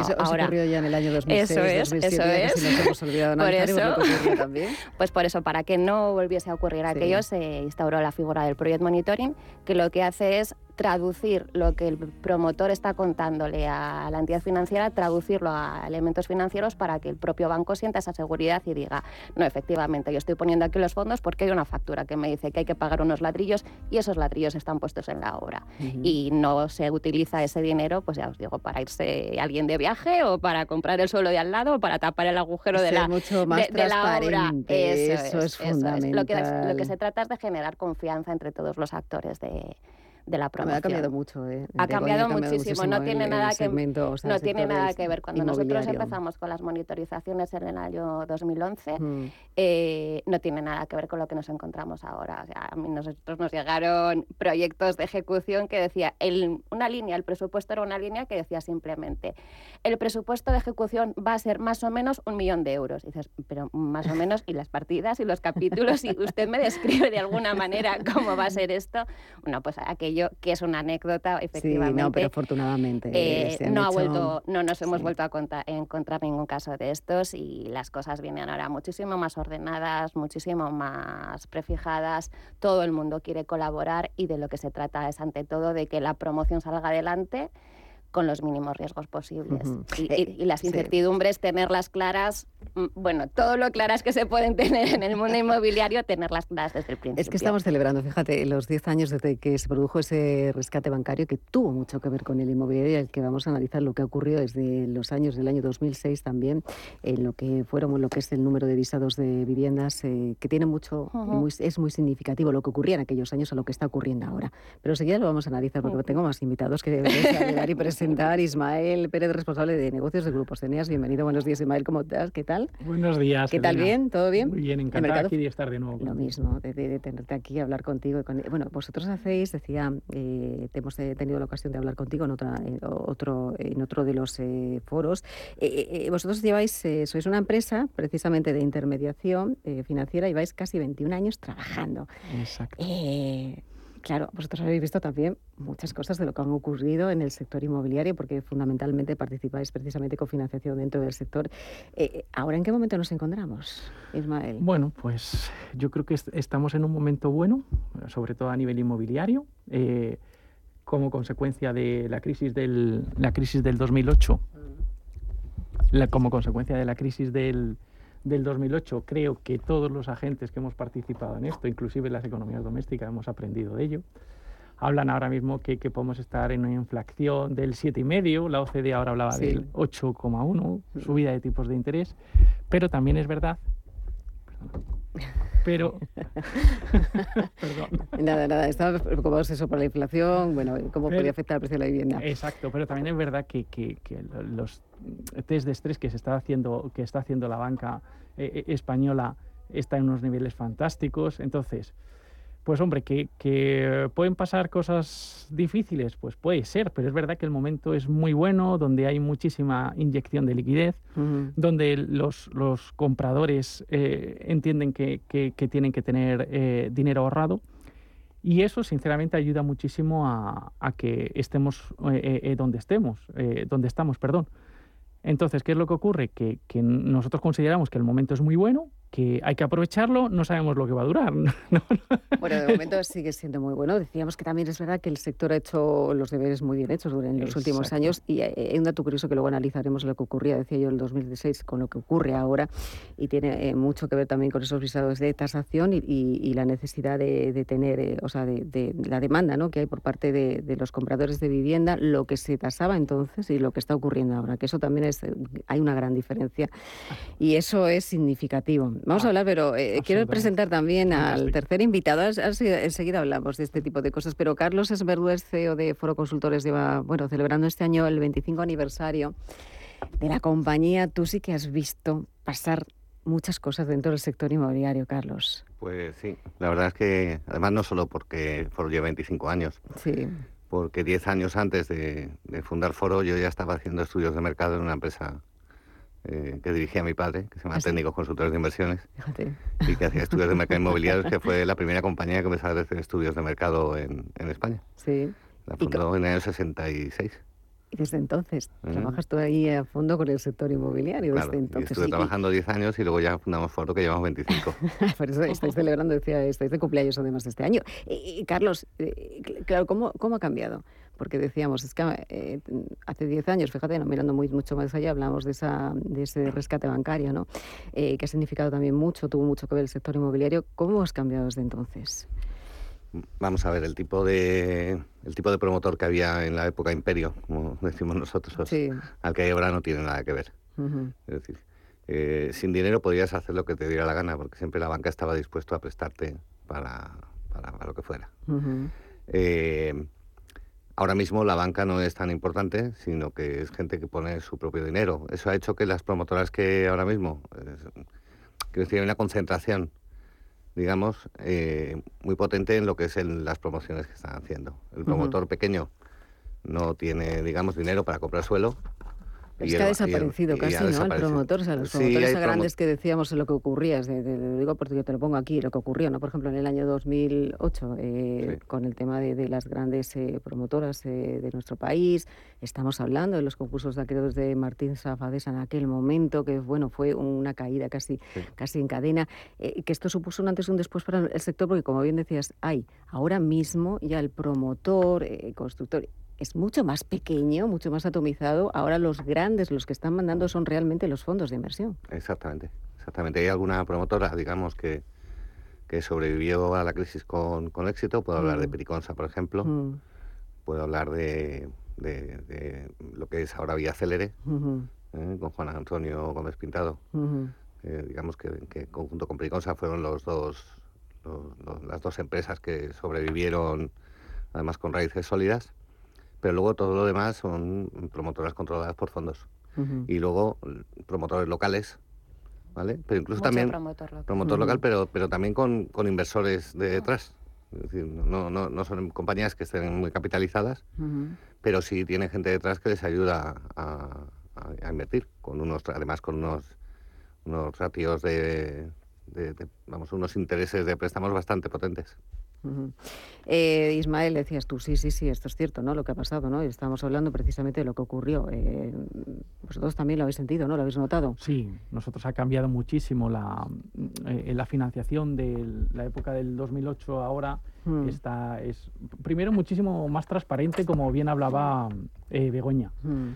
eso ahora, ocurrió ya en el año 2006, eso es, 2007, eso es. nos hemos olvidado Por eso- también. Pues por eso, para que no volviese a ocurrir Sí. aquello, se instauró la figura del Project Monitoring, que lo que hace es traducir lo que el promotor está contándole a la entidad financiera, traducirlo a elementos financieros para que el propio banco sienta esa seguridad y diga, no, efectivamente, yo estoy poniendo aquí los fondos porque hay una factura que me dice que hay que pagar unos ladrillos y esos ladrillos están puestos en la obra. Y no se utiliza ese dinero, pues ya os digo, para irse alguien de viaje o para comprar el suelo de al lado o para tapar el agujero de la, mucho más de, de la obra. transparente, Eso, eso es, es eso es. Lo, que, fundamental. lo que se trata es de generar confianza entre todos los actores de, de la promoción. ha cambiado mucho, ¿eh? Ha cambiado muchísimo, no tiene el nada que- segmento, o sea, no tiene nada que ver. Cuando nosotros empezamos con las monitorizaciones en el año 2011, Mm. eh, no tiene nada que ver con lo que nos encontramos ahora. O sea, a mí nosotros nos llegaron proyectos de ejecución que decía, el- una línea, el presupuesto era una línea que decía simplemente, el presupuesto de ejecución va a ser más o menos un millón de euros. Y dices, pero más o menos, y las partidas y los capítulos, y usted me describe de alguna manera cómo va a ser esto. Bueno, pues aquello que es una anécdota, Sí, efectivamente. no, pero afortunadamente Eh, han no ha hecho- vuelto, no nos hemos sí. vuelto a conta- encontrar ningún caso de estos y las cosas vienen ahora muchísimo más ordenadas, muchísimo más prefijadas. Todo el mundo quiere colaborar y de lo que se trata es ante todo de que la promoción salga adelante con los mínimos riesgos posibles. Ujú. y, Eh, y- y las sí. incertidumbres, tenerlas claras, mm, bueno, todo lo claras que se pueden tener en el mundo inmobiliario, tenerlas claras desde el principio. Es que estamos celebrando, fíjate, los 10 años desde que se produjo ese rescate bancario que tuvo mucho que ver con el inmobiliario y el que vamos a analizar lo que ha ocurrido desde los años del año 2006 también, en lo que fueron lo que es el número de visados de viviendas, eh, que tiene mucho, y Ujú. muy- es muy significativo lo que ocurría en aquellos años a lo que está ocurriendo ahora. Pero enseguida lo vamos a analizar porque Ujú. tengo más invitados que debería saludar y presentar. Ismael Pérez, responsable de negocios de Grupos Ceneas. Bienvenido, buenos días Ismael, ¿cómo estás? ¿Qué tal? Buenos días. ¿Qué tal? ¿Bien? ¿Todo bien? Muy bien, encantado aquí de estar de nuevo. Lo mismo, de, de- de tenerte aquí, hablar contigo. y con- bueno, vosotros hacéis, decía, eh, hemos eh, tenido la ocasión de hablar contigo en, otra, en, otro, en otro de los eh, foros. Eh, eh, vosotros lleváis, eh, sois una empresa precisamente de intermediación financiera, lleváis casi 21 años trabajando. Exacto. Claro, vosotros habéis visto también muchas cosas de lo que han ocurrido en el sector inmobiliario, porque fundamentalmente participáis precisamente con financiación dentro del sector. Eh, ¿Ahora en qué momento nos encontramos, Ismael? Bueno, pues yo creo que est- estamos en un momento bueno, sobre todo a nivel inmobiliario, eh, como consecuencia de la crisis del, la crisis del 2008. La- como consecuencia de la crisis del, del 2008, creo que todos los agentes que hemos participado en esto, inclusive las economías domésticas, hemos aprendido de ello. Hablan ahora mismo que, que podemos estar en una inflación del 7,5, la OCDE ahora hablaba Sí. del 8,1, subida de tipos de interés, pero también es verdad, pero, perdón, Nada, nada, estaba preocupados eso por la inflación, bueno, cómo podía afectar el precio de la vivienda. Exacto, pero también es verdad que, que- que lo- los test de estrés que se está haciendo, que está haciendo la banca eh, eh, española está en unos niveles fantásticos. Entonces, pues hombre, que, que pueden pasar cosas difíciles, pues puede ser, pero es verdad que el momento es muy bueno, donde hay muchísima inyección de liquidez, Ujú. donde los, los compradores eh, entienden que, que- que tienen que tener eh, dinero ahorrado. Y eso, sinceramente, ayuda muchísimo a, a que estemos eh, eh, donde estemos, eh, donde estamos, perdón. Entonces, ¿qué es lo que ocurre? Que, que nosotros consideramos que el momento es muy bueno, que hay que aprovecharlo, no sabemos lo que va a durar. ¿no? Bueno, de momento sigue siendo muy bueno. Decíamos que también es verdad que el sector ha hecho los deberes muy bien hechos en los últimos años y hay hay un dato curioso que luego analizaremos lo que ocurría, decía yo, en el 2016 con lo que ocurre ahora y tiene eh, mucho que ver también con esos visados de tasación y, y- y la necesidad de, de tener, eh, o sea, de, de la demanda ¿no? que hay por parte de, de los compradores de vivienda, lo que se tasaba entonces y lo que está ocurriendo ahora, que eso también es, eh, hay una gran diferencia y eso es significativo. Vamos a hablar, pero eh, quiero presentar también al tercer invitado. As- Enseguida hablamos de este tipo de cosas, pero Carlos Esberduez, CEO de Foro Consultores, lleva, bueno, celebrando este año el 25 aniversario de la compañía. Tú sí que has visto pasar muchas cosas dentro del sector inmobiliario, Carlos. Pues sí, la verdad es que además no solo porque Foro lleva 25 años, Sí, porque 10 años antes de, de fundar Foro yo ya estaba haciendo estudios de mercado en una empresa eh, que dirigía mi padre, que se llama ¿Ah, sí? Técnicos Consultores de Inversiones, fíjate. y que hacía estudios de mercado inmobiliario, que fue la primera compañía que empezó a hacer estudios de mercado en, en España. Sí. La fundó en el año 66. Y desde entonces, trabajas tú ahí a fondo con el sector inmobiliario. desde entonces. estuve trabajando 10 años y luego ya fundamos Foro, que llevamos 25. Por eso estáis celebrando, decía, estáis de cumpleaños además de este año. Y, Carlos, eh, claro, ¿cómo, ¿cómo ha cambiado? Porque decíamos, es que eh, hace 10 años, fíjate, no, mirando muy, mucho más allá, hablamos de, esa, de ese rescate bancario, ¿no? Eh, que ha significado también mucho, tuvo mucho que ver el sector inmobiliario. ¿Cómo has cambiado desde entonces? Vamos a ver, el tipo de el tipo de promotor que había en la época imperio, como decimos nosotros, al que hay ahora no tiene nada que ver. Es decir, eh, sin dinero podías hacer lo que te diera la gana, porque siempre la banca estaba dispuesto a prestarte para, para, lo que fuera. Eh, ahora mismo la banca no es tan importante, sino que es gente que pone su propio dinero. Eso ha hecho que las promotoras que ahora mismo, que decir, hay una concentración digamos, eh, muy potente en lo que es en las promociones que están haciendo. El promotor pequeño no tiene, digamos, dinero para comprar suelo es que ha desaparecido casi, ¿no? El promotor, o sea, los promotores grandes que decíamos en lo que ocurría, lo digo porque te lo pongo aquí, lo que ocurrió, ¿no? Por ejemplo, en el año 2008, eh, con el tema de, las grandes eh, promotoras eh, de nuestro país, estamos hablando de los concursos de aquellos de Martín Zafadesa en aquel momento, que bueno, fue una caída casi, casi en cadena, que esto supuso un antes y un después para el sector, porque como bien decías, hay ahora mismo ya el promotor, constructor, es mucho más pequeño, mucho más atomizado. Ahora los grandes, los que están mandando son realmente los fondos de inversión. Exactamente, exactamente. Hay alguna promotora, digamos, que, que sobrevivió a la crisis con, con éxito. Puedo hablar de mm. Periconsa, por ejemplo. Mm. Puedo hablar de, de, lo que es ahora Vía Célere, ¿eh? con Juan Antonio Gómez Pintado. digamos que, que, conjunto con Periconsa fueron los dos, las dos empresas que sobrevivieron, además con raíces sólidas pero luego todo lo demás son promotoras controladas por fondos. Y luego promotores locales, ¿vale? Pero incluso también promotor local, pero, pero también con, con inversores de detrás. Es decir, no, no, no son compañías que estén muy capitalizadas, pero sí tienen gente detrás que les ayuda a, a, invertir, con unos, además con unos, unos ratios de, de, vamos, unos intereses de préstamos bastante potentes eh, Ismael, decías tú, sí, sí, sí, esto es cierto, ¿no? Lo que ha pasado, ¿no? Estamos hablando precisamente de lo que ocurrió. Eh, vosotros también lo habéis sentido, ¿no? ¿Lo habéis notado? Sí, nosotros ha cambiado muchísimo la, eh, la financiación de la época del 2008 ahora. Mm. Está, es primero muchísimo más transparente, como bien hablaba eh, Begoña. Mm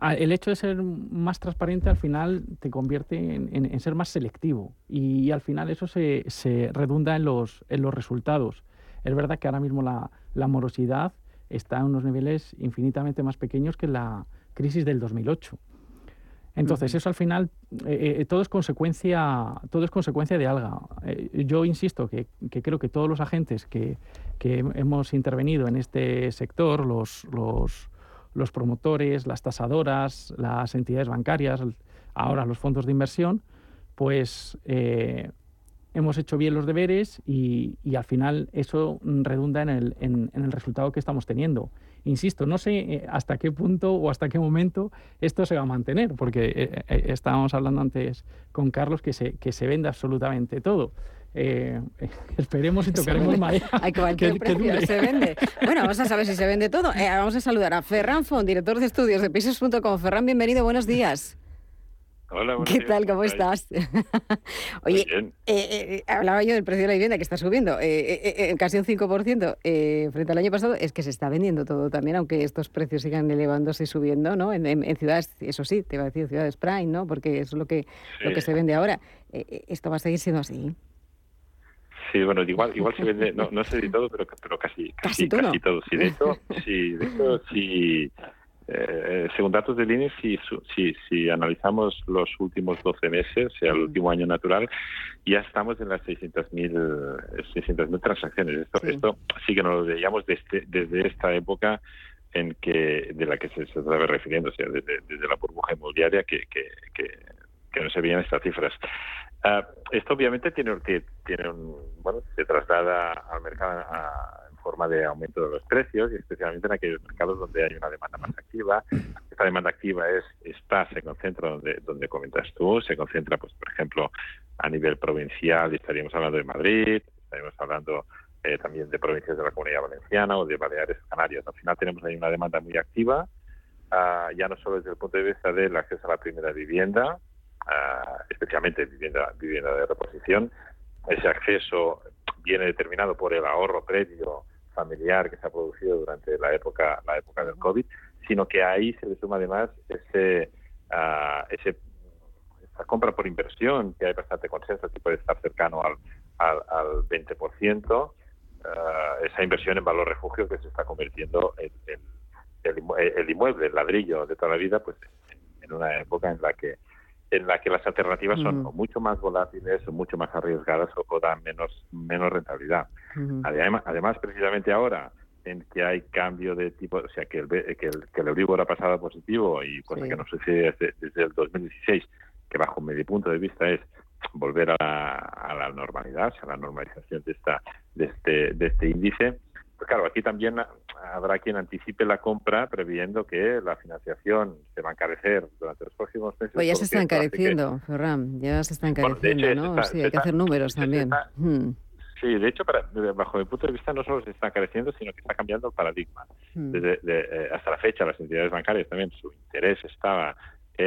el hecho de ser más transparente al final te convierte en, ser más selectivo y, al final eso se, redunda en los, en los resultados. Es verdad que ahora mismo la, morosidad está en unos niveles infinitamente más pequeños que la crisis del 2008. Entonces, eso al final, eh, eh, todo, es consecuencia, todo es consecuencia de algo. Eh, yo insisto que, creo que todos los agentes que, que, hemos intervenido en este sector, los, los, los promotores, las tasadoras, las entidades bancarias, ahora los fondos de inversión, pues eh, hemos hecho bien los deberes y, al final eso redunda en el, en, el, resultado que estamos teniendo. Insisto, no sé eh, hasta qué punto o hasta qué momento esto se va a mantener, porque eh, estábamos hablando antes con Carlos que se, que se vende absolutamente todo. Eh, esperemos y tocaremos madera. Hay que, que se vende. Bueno, vamos a saber si se vende todo. Eh, vamos a saludar a Ferran Font, director de estudios de pisos.com. Ferran, bienvenido, buenos días. Hola, ¿Qué tal? ¿Cómo estás? Oye, eh, eh, hablaba yo del precio de la vivienda que está subiendo eh, casi un 5% frente al año pasado. Es que se está vendiendo todo también, aunque estos precios sigan elevándose y subiendo, ¿no? En, ciudades, eso sí, te iba a decir ciudades prime, ¿no? Porque eso es lo que, lo que se vende ahora. ¿Esto va a seguir siendo así? Sí, bueno, igual, igual se vende, no, no sé de todo, pero, pero casi, casi, casi todo. Sí, de hecho, sí, de hecho, sí, eh, según datos del INE, si, si, si analizamos los últimos 12 meses, o sea, el último año natural, ya estamos en las 600.000 600 transacciones. Esto, sí. esto sí que nos lo veíamos desde, desde esta época en que de la que se, estaba refiriendo, o sea, desde, desde la burbuja inmobiliaria que, que, que, que no se veían estas cifras. Uh, esto obviamente tiene, un, bueno, se traslada al mercado en forma de aumento de los precios y especialmente en aquellos mercados donde hay una demanda más activa. Esta demanda activa es está se concentra donde donde comentas tú, se concentra pues por ejemplo a nivel provincial, estaríamos hablando de Madrid, estaríamos hablando eh, también de provincias de la Comunidad Valenciana o de Baleares Canarias. Al final tenemos ahí una demanda muy activa, ah, ya no solo desde el punto de vista del acceso a la primera vivienda, ah, especialmente vivienda, vivienda de reposición. Ese acceso viene determinado por el ahorro previo familiar que se ha producido durante la época, la época del COVID, sino que ahí se le suma además ese, uh, ese esa compra por inversión, que hay bastante consenso que puede estar cercano al, al, al 20%, uh, esa inversión en valor refugio que se está convirtiendo en, en el, inmueble, el ladrillo de toda la vida, pues en una época en la que en la que las alternativas son mucho más volátiles o mucho más arriesgadas o, dan menos menos rentabilidad. además, además, precisamente ahora en que hay cambio de tipo, o sea, que el, que el, que el Euribor ha pasado a positivo y cosa que no sucede desde, desde el 2016, que bajo mi punto de vista es volver a la, a la normalidad, a la normalización de esta de este de este índice. Pues claro, aquí también habrá quien anticipe la compra previendo que la financiación se va a encarecer durante los próximos meses. Pues ya se está encareciendo, Ferran, ya se está encareciendo, ¿no? sí, hay que hacer números también. Hmm. Sí, de hecho, para, bajo mi punto de vista, no solo se está encareciendo, sino que está cambiando el paradigma. Hmm. Desde eh, hasta la fecha, las entidades bancarias también, su interés estaba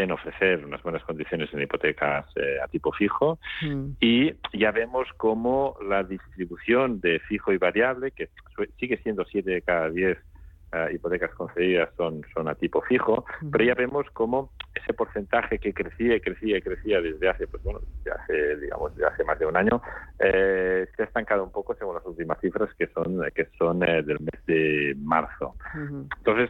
en ofrecer unas buenas condiciones en hipotecas eh, a tipo fijo hmm. y ya vemos cómo la distribución de fijo y variable, que sigue siendo 7 de cada 10 eh, hipotecas concedidas son, son a tipo fijo, pero ya vemos cómo ese porcentaje que crecía y crecía y crecía desde hace, pues bueno, desde hace, digamos, desde hace más de un año, eh, se ha estancado un poco según las últimas cifras que son, que son eh, del mes de marzo. Entonces,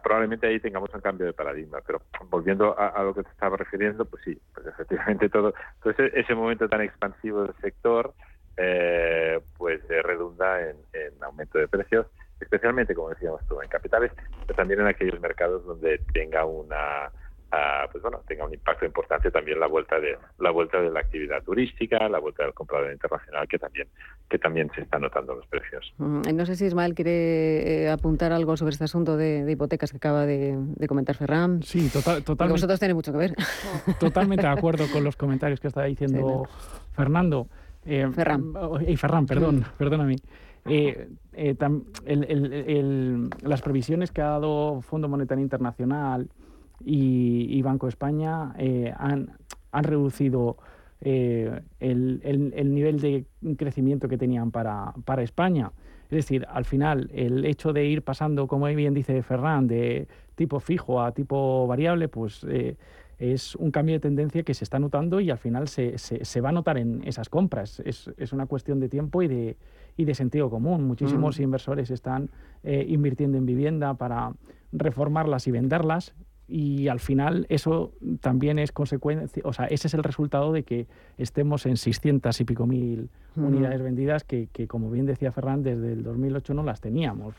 probablemente ahí tengamos un cambio de paradigma, pero volviendo a, lo que te estaba refiriendo, pues sí, pues efectivamente todo, entonces ese momento tan expansivo del sector, pues redunda en, en aumento de precios especialmente, como decíamos tú, en capitales, pero también en aquellos mercados donde tenga una uh, pues bueno, tenga un impacto importante también la vuelta de la vuelta de la actividad turística, la vuelta del comprador internacional que también que también se están notando los precios. Mm, no sé si Ismael quiere eh, apuntar algo sobre este asunto de, hipotecas que acaba de, comentar Ferran. Sí, total, totalmente. Vosotros tenéis mucho que ver. Totalmente de acuerdo con los comentarios que estaba diciendo Fernando. Eh, Ferran. Y Ferran, perdón, perdóname. Eh, eh, las previsiones que ha dado Fondo Monetario Internacional y, Banco de España eh, han, reducido el, nivel de crecimiento que tenían para, España. Es decir, al final, el hecho de ir pasando, como bien dice Ferran, de tipo fijo a tipo variable, pues es un cambio de tendencia que se está notando y al final se, va a notar en esas compras. Es, es, una cuestión de tiempo y de, y de sentido común. Muchísimos mm. inversores están eh, invirtiendo en vivienda para reformarlas y venderlas y al final eso también es consecuencia, o sea, ese es el resultado de que estemos en 600 y pico mil unidades vendidas que, que, como bien decía Ferran, desde el 2008 no las teníamos.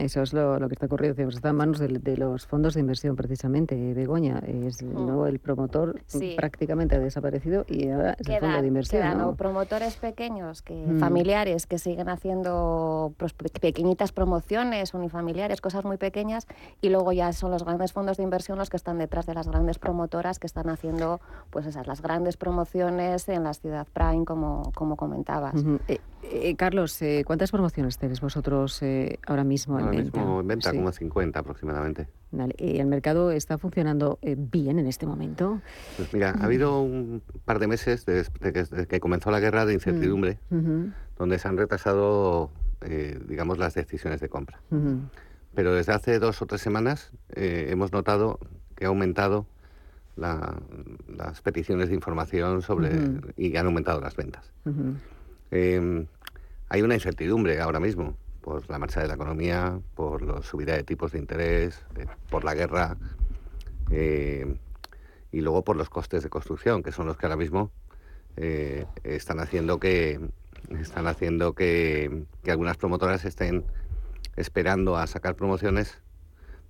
Eso es lo, lo, que está ocurriendo, está en manos de, los fondos de inversión precisamente, Begoña, es ¿no? el promotor prácticamente ha desaparecido y ahora es el fondo de inversión. Quedan promotores pequeños, que familiares, que siguen haciendo pequeñitas promociones, unifamiliares, cosas muy pequeñas, y luego ya son los grandes fondos de inversión los que están detrás de las grandes promotoras que están haciendo pues esas las grandes promociones en la ciudad Prime como, como comentabas. Eh, eh, Carlos, eh, ¿cuántas promociones tenéis vosotros ahora mismo en venta? Mismo en venta, como 50 aproximadamente. ¿Y el mercado está funcionando bien en este momento? Pues mira, ha habido un par de meses desde que, comenzó la guerra de incertidumbre, mm, donde se han retrasado, digamos, las decisiones de compra pero desde hace dos o tres semanas eh, hemos notado que ha aumentado las peticiones de información sobre y han aumentado las ventas. Em, hay una incertidumbre ahora mismo por la marcha de la economía, por la subida de tipos de interés, por la guerra em, y luego por los costes de construcción, que son los que ahora mismo eh, están haciendo que están haciendo que algunas promotoras estén esperando a sacar promociones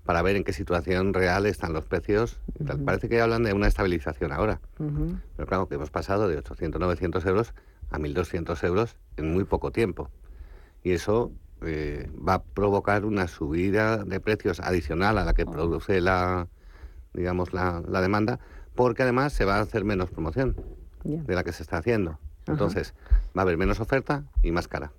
para ver en qué situación real están los precios. Parece que hablan de una estabilización ahora. Pero claro, que hemos pasado de 800, 900 euros a 1.200 euros en muy poco tiempo. Y eso eh, va a provocar una subida de precios adicional a la que produce la, digamos, la, demanda, porque además se va a hacer menos promoción de la que se está haciendo. Entonces, va a haber menos oferta y más cara.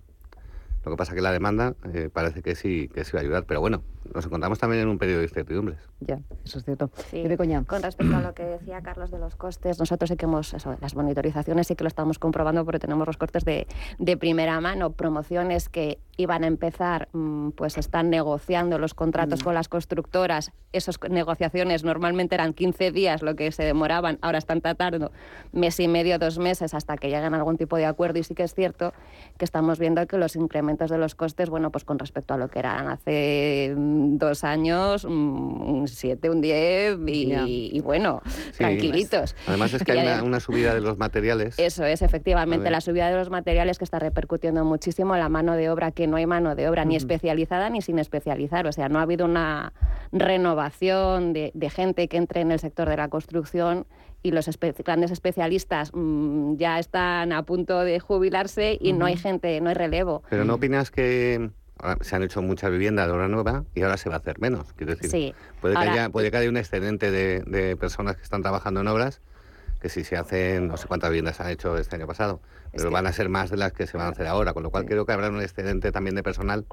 Lo que pasa es que la demanda eh, parece que sí, que sí va a ayudar, pero bueno, nos encontramos también en un periodo de incertidumbres. Ya, eso es cierto. Sí. Con respecto a lo que decía Carlos de los costes, nosotros sí que hemos, eso, las monitorizaciones sí que lo estamos comprobando porque tenemos los costes de, de primera mano, promociones que iban a empezar, mm, pues están negociando los contratos mm. con las constructoras. Esas negociaciones normalmente eran 15 días lo que se demoraban, ahora están tratando mes y medio, dos meses hasta que lleguen a algún tipo de acuerdo y sí que es cierto que estamos viendo que los incrementos de los costes, bueno, pues con respecto a lo que eran hace mm, dos años, un 7, un 10 y, bueno, tranquilitos. Además es que hay una, subida de los materiales. Eso es, efectivamente, la subida de los materiales que está repercutiendo muchísimo la mano de obra que no hay mano de obra ni especializada ni sin especializar. O sea, no ha habido una renovación de, gente que entre en el sector de la construcción y los grandes especialistas mm, ya están a punto de jubilarse y no hay gente, no hay relevo. Pero ¿no opinas que se han hecho muchas viviendas de obra nueva y ahora se va a hacer menos? Quiero decir, puede, que haya, puede que haya un excedente de, personas que están trabajando en obras que si se hacen, no sé cuántas viviendas se han hecho este año pasado, pero van a ser más de las que se van a hacer ahora, con lo cual creo que habrá un excedente también de personal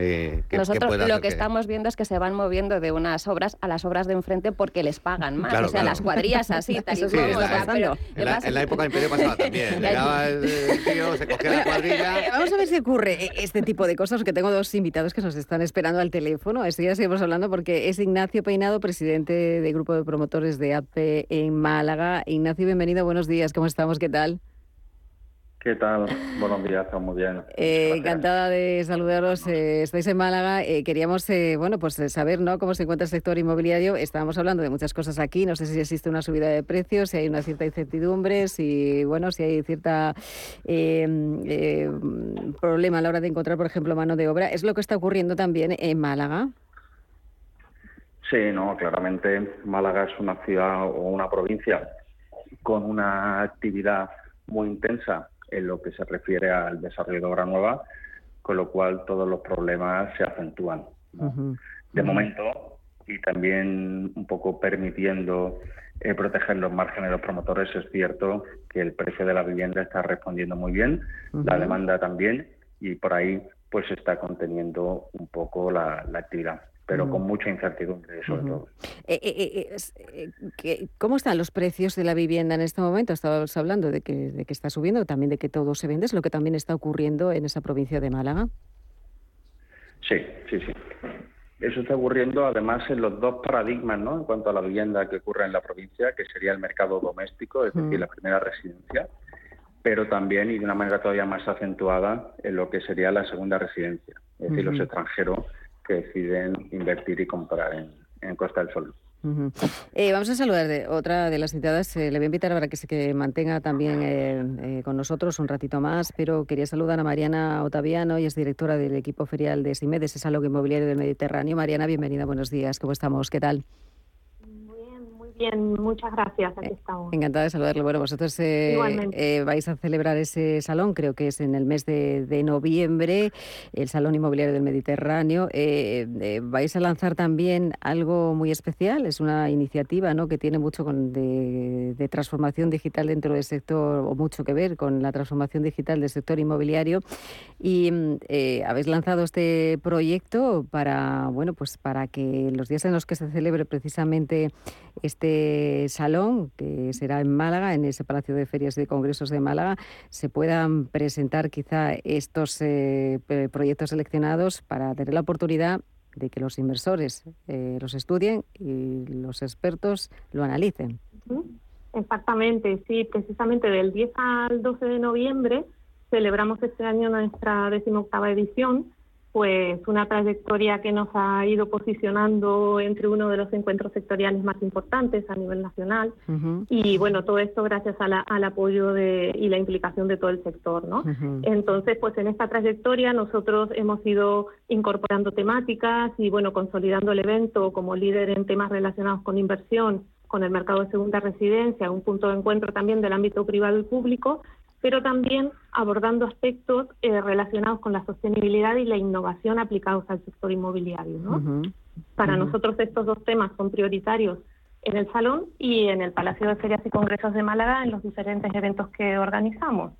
eh, Nosotros lo que, estamos viendo es que se van moviendo de unas obras a las obras de enfrente porque les pagan más. o sea, las cuadrillas así, tal y como pasando. En la, en la, época del Imperio pasaba también. Llegaba el tío, se cogía la cuadrilla. Eh, vamos a ver si ocurre eh, este tipo de cosas, que tengo dos invitados que nos están esperando al teléfono. Esto ya seguimos hablando porque es Ignacio Peinado, presidente del Grupo de Promotores de APE en Málaga. Ignacio, bienvenido, buenos días, ¿cómo estamos? ¿Qué tal? ¿Qué tal? Buenos días, muy bien. Eh, encantada de saludaros. Eh, estáis en Málaga. Eh, queríamos, bueno, pues saber, ¿no? Cómo se encuentra el sector inmobiliario. Estábamos hablando de muchas cosas aquí. No sé si existe una subida de precios, si hay una cierta incertidumbre, si, bueno, si hay cierta problema a la hora de encontrar, por ejemplo, mano de obra. ¿Es lo que está ocurriendo también en Málaga? Sí, no, claramente Málaga es una ciudad o una provincia con una actividad muy intensa en lo que se refiere al desarrollo de obra nueva, con lo cual todos los problemas se acentúan. De momento, y también un poco permitiendo eh, proteger los márgenes de los promotores, es cierto que el precio de la vivienda está respondiendo muy bien, la demanda también, y por ahí pues se está conteniendo un poco la actividad pero con mucha incertidumbre sobre todo. Eh, eh, eh, ¿Cómo están los precios de la vivienda en este momento? Estabas hablando de que, de que está subiendo, también de que todo se vende, es lo que también está ocurriendo en esa provincia de Málaga. Sí, sí, sí. Eso está ocurriendo además en los dos paradigmas, ¿no? En cuanto a la vivienda que ocurre en la provincia, que sería el mercado doméstico, es decir, la primera residencia, pero también y de una manera todavía más acentuada en lo que sería la segunda residencia, es decir, los extranjeros que deciden invertir y comprar en, Costa del Sol. Eh, vamos a saludar de otra de las citadas. Eh, le voy a invitar para que se mantenga también eh, con nosotros un ratito más, pero quería saludar a Mariana Otaviano, y es directora del equipo ferial de SIMEDES, es algo inmobiliario del Mediterráneo. Mariana, bienvenida, buenos días, ¿cómo estamos? ¿Qué tal? Bien, muchas gracias. Aquí eh, estamos. Encantada de saludarle. Bueno, vosotros eh, eh, vais a celebrar ese salón, creo que es en el mes de, noviembre, el Salón Inmobiliario del Mediterráneo. vais a lanzar también algo muy especial. Es una iniciativa ¿no? que tiene mucho con de, transformación digital dentro del sector, o mucho que ver con la transformación digital del sector inmobiliario. Y habéis lanzado este proyecto para, bueno, pues para que los días en los que se celebre precisamente este salón, que será en Málaga, en ese Palacio de Ferias y de Congresos de Málaga, se puedan presentar quizá estos eh, proyectos seleccionados para tener la oportunidad de que los inversores eh, los estudien y los expertos lo analicen. Exactamente, sí, precisamente del 10 al 12 de noviembre celebramos este año nuestra decimoctava edición pues una trayectoria que nos ha ido posicionando entre uno de los encuentros sectoriales más importantes a nivel nacional. Y bueno todo esto gracias al apoyo de, y la implicación de todo el sector no entonces pues en esta trayectoria nosotros hemos ido incorporando temáticas y bueno consolidando el evento como líder en temas relacionados con inversión con el mercado de segunda residencia un punto de encuentro también del ámbito privado y público pero también abordando aspectos eh, relacionados con la sostenibilidad y la innovación aplicados al sector inmobiliario. ¿no? Para nosotros estos dos temas son prioritarios en el salón y en el Palacio de Ferias y Congresos de Málaga en los diferentes eventos que organizamos.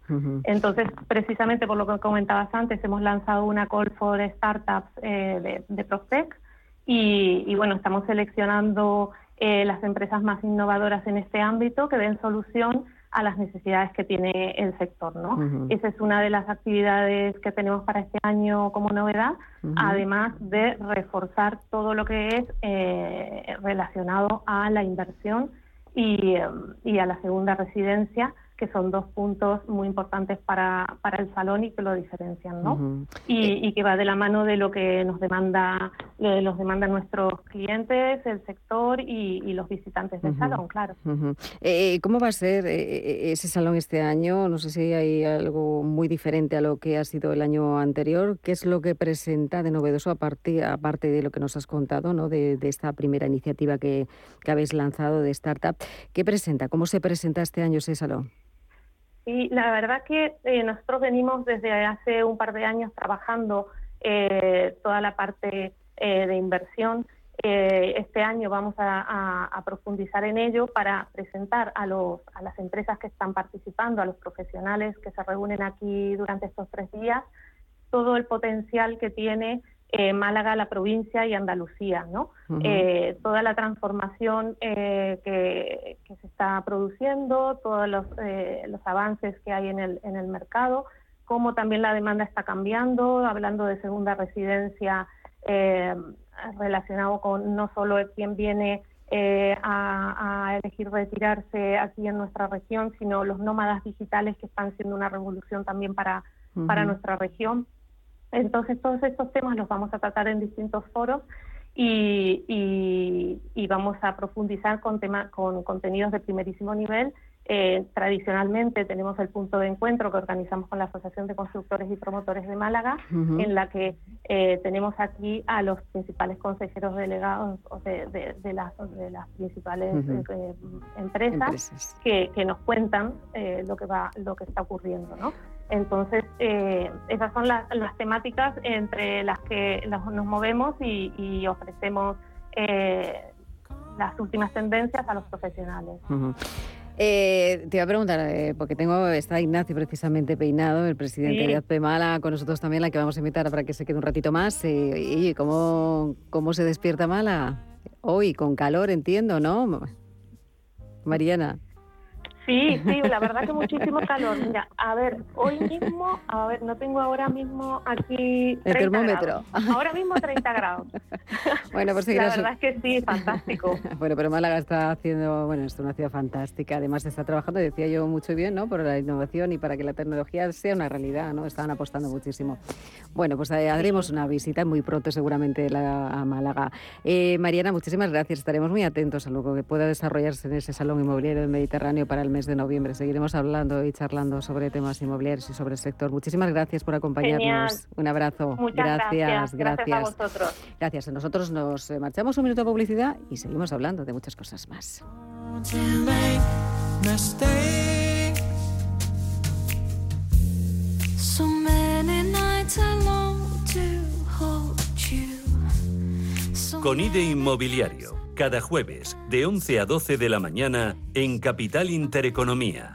Entonces, precisamente por lo que comentabas antes, hemos lanzado una call for startups eh, de, de Prospect y, y, bueno, estamos seleccionando eh, las empresas más innovadoras en este ámbito que den solución a las necesidades que tiene el sector. ¿no? Esa es una de las actividades que tenemos para este año como novedad, además de reforzar todo lo que es eh, relacionado a la inversión y, eh, y a la segunda residencia que son dos puntos muy importantes para, para el salón y que lo diferencian, ¿no? y, y, que va de la mano de lo que nos demanda, los demandan nuestros clientes, el sector y, los visitantes del salón, claro. Eh, ¿Cómo va a ser eh, eh, ese salón este año? No sé si hay algo muy diferente a lo que ha sido el año anterior. ¿Qué es lo que presenta de novedoso aparte, aparte de lo que nos has contado, ¿no? De, de esta primera iniciativa que, que habéis lanzado de startup? ¿Qué presenta? ¿Cómo se presenta este año ese salón? Sí, la verdad que eh, nosotros venimos desde hace un par de años trabajando eh, toda la parte eh, de inversión. este año vamos a, profundizar en ello para presentar a, los, a las empresas que están participando, a los profesionales que se reúnen aquí durante estos tres días, todo el potencial que tiene eh, Málaga, la provincia y Andalucía, ¿no? Eh, toda la transformación eh, que, se está produciendo, todos los, avances que hay en el, en el mercado, cómo también la demanda está cambiando, hablando de segunda residencia relacionado con no solo quien viene a, elegir retirarse aquí en nuestra región, sino los nómadas digitales que están siendo una revolución también para, para nuestra región. Entonces, todos estos temas los vamos a tratar en distintos foros y, y, vamos a profundizar con, tema, con contenidos de primerísimo nivel. Eh, tradicionalmente tenemos el punto de encuentro que organizamos con la Asociación de Constructores y Promotores de Málaga, en la que eh, tenemos aquí a los principales consejeros delegados de, de, las, de las, principales eh, empresas, Que, que, nos cuentan lo que va lo que está ocurriendo, ¿no? Entonces, eh, esas son las, temáticas entre las que nos movemos y, ofrecemos eh, las últimas tendencias a los profesionales. Eh, te iba a preguntar, porque tengo, está Ignacio precisamente peinado, el presidente de AZP con nosotros también, la que vamos a invitar para que se quede un ratito más. y ¿cómo, ¿cómo se despierta Mala? Hoy, con calor, entiendo, ¿no? Mariana. Sí, sí, la verdad que muchísimo calor. Mira, a ver, hoy mismo, a ver, no tengo ahora mismo aquí 30 el termómetro. Ahora mismo 30 grados. Bueno, pues La verdad es que sí, fantástico. bueno, pero Málaga está haciendo, bueno, es una ciudad fantástica. Además está trabajando, decía yo, mucho bien, ¿no? Por la innovación y para que la tecnología sea una realidad, ¿no? Estaban apostando muchísimo. Bueno, pues eh, haremos una visita muy pronto seguramente a Málaga. Eh, Mariana, muchísimas gracias. Estaremos muy atentos a lo que pueda desarrollarse en ese salón inmobiliario del Mediterráneo para el mes de noviembre. Seguiremos hablando y charlando sobre temas inmobiliarios y sobre el sector. Muchísimas gracias por acompañarnos. Un abrazo. gracias, gracias. a vosotros. Gracias. Nosotros nos eh, marchamos un minuto de publicidad y seguimos hablando de muchas cosas más. Con IDE Inmobiliario cada jueves de 11 a 12 de la mañana en Capital Intereconomía.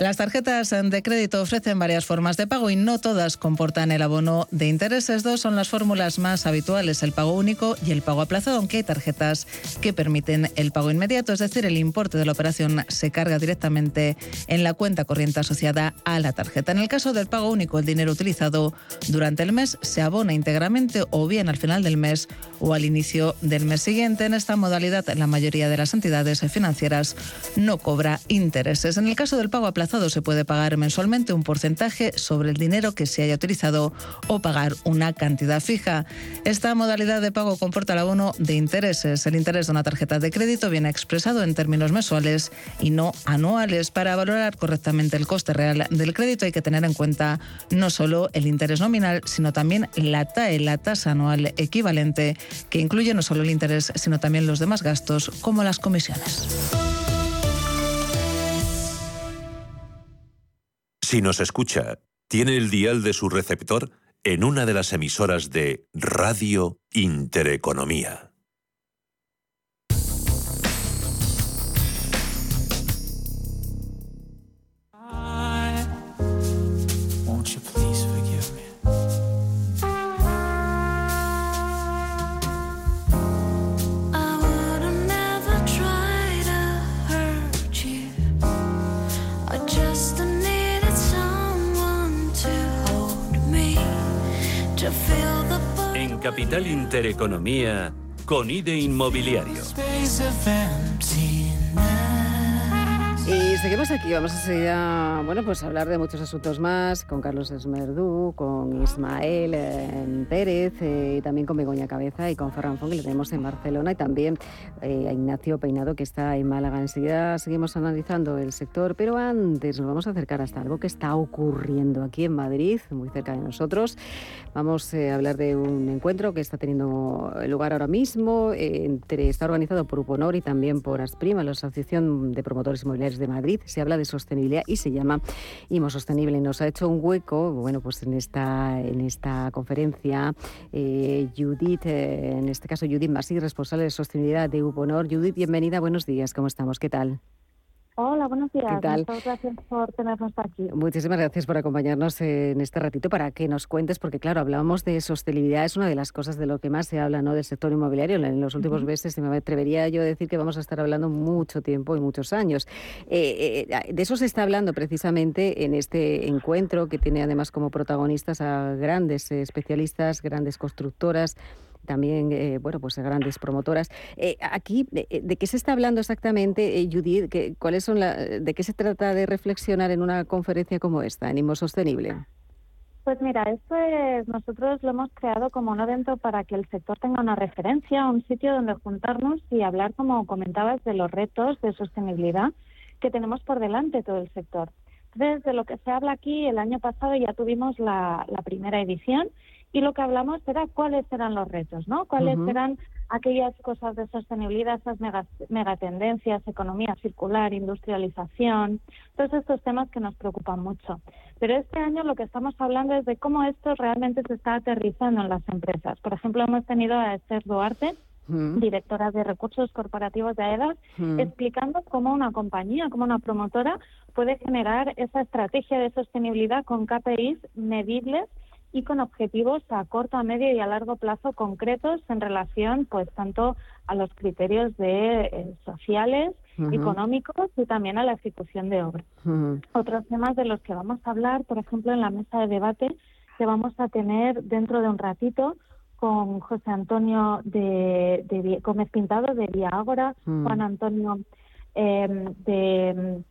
Las tarjetas de crédito ofrecen varias formas de pago y no todas comportan el abono de intereses. Dos son las fórmulas más habituales, el pago único y el pago aplazado, aunque hay tarjetas que permiten el pago inmediato, es decir, el importe de la operación se carga directamente en la cuenta corriente asociada a la tarjeta. En el caso del pago único, el dinero utilizado durante el mes se abona íntegramente o bien al final del mes o al inicio del mes siguiente. En esta modalidad, la mayoría de las entidades financieras no cobra intereses. En el caso del pago aplazado, se puede pagar mensualmente un porcentaje sobre el dinero que se haya utilizado o pagar una cantidad fija. Esta modalidad de pago comporta el abono de intereses. El interés de una tarjeta de crédito viene expresado en términos mensuales y no anuales. Para valorar correctamente el coste real del crédito hay que tener en cuenta no solo el interés nominal, sino también la TAE, la tasa anual equivalente, que incluye no solo el interés, sino también los demás gastos, como las comisiones. Si nos escucha, tiene el dial de su receptor en una de las emisoras de Radio Intereconomía. Capital Intereconomía con IDE Inmobiliario. Seguimos aquí, vamos a seguir a, bueno, pues hablar de muchos asuntos más con Carlos Esmerdú, con Ismael eh, Pérez eh, y también con Begoña Cabeza y con Ferran que le tenemos en Barcelona, y también eh, a Ignacio Peinado, que está en Málaga. Enseguida seguimos analizando el sector, pero antes nos vamos a acercar hasta algo que está ocurriendo aquí en Madrid, muy cerca de nosotros. Vamos a hablar de un encuentro que está teniendo lugar ahora mismo, entre, está organizado por Uponor y también por Asprima, la Asociación de Promotores Inmobiliarios de Madrid. Se habla de sostenibilidad y se llama IMO Sostenible. Nos ha hecho un hueco, bueno, pues en esta, en esta conferencia, eh, Judith, eh, en este caso Judith Masí, responsable de sostenibilidad de Uponor. Judith, bienvenida, buenos días, ¿cómo estamos? ¿Qué tal? Hola, buenos días. Muchas gracias por tenernos aquí. Muchísimas gracias por acompañarnos en este ratito para que nos cuentes, porque claro, hablábamos de sostenibilidad, es una de las cosas de lo que más se habla ¿no? del sector inmobiliario. En los últimos meses me atrevería yo a decir que vamos a estar hablando mucho tiempo y muchos años. Eh, eh, de eso se está hablando precisamente en este encuentro que tiene además como protagonistas a grandes especialistas, grandes constructoras también eh, bueno pues grandes promotoras. Eh, aquí, eh, de, qué se está hablando exactamente, Judith? ¿Cuáles son ¿De qué se trata de reflexionar en una conferencia como esta, Ánimo Sostenible? Pues mira, esto es, nosotros lo hemos creado como un evento para que el sector tenga una referencia, un sitio donde juntarnos y hablar, como comentabas, de los retos de sostenibilidad que tenemos por delante todo el sector. Entonces, de lo que se habla aquí, el año pasado ya tuvimos la primera edición y lo que hablamos era cuáles eran los retos, ¿no? Cuáles eran aquellas cosas de sostenibilidad, esas megatendencias, economía circular, industrialización, todos estos temas que nos preocupan mucho. Pero este año lo que estamos hablando es de cómo esto realmente se está aterrizando en las empresas. Por ejemplo, hemos tenido a Esther Duarte, directora de recursos corporativos de AEDAS, explicando cómo una compañía, cómo una promotora puede generar esa estrategia de sostenibilidad con KPIs medibles y con objetivos a corto, a medio y a largo plazo concretos en relación, pues, tanto a los criterios de eh, sociales, económicos y también a la ejecución de obras. Otros temas de los que vamos a hablar, por ejemplo, en la mesa de debate que vamos a tener dentro de un ratito con José Antonio de, Gómez Pintado de Vía Ágora, Juan Antonio eh, de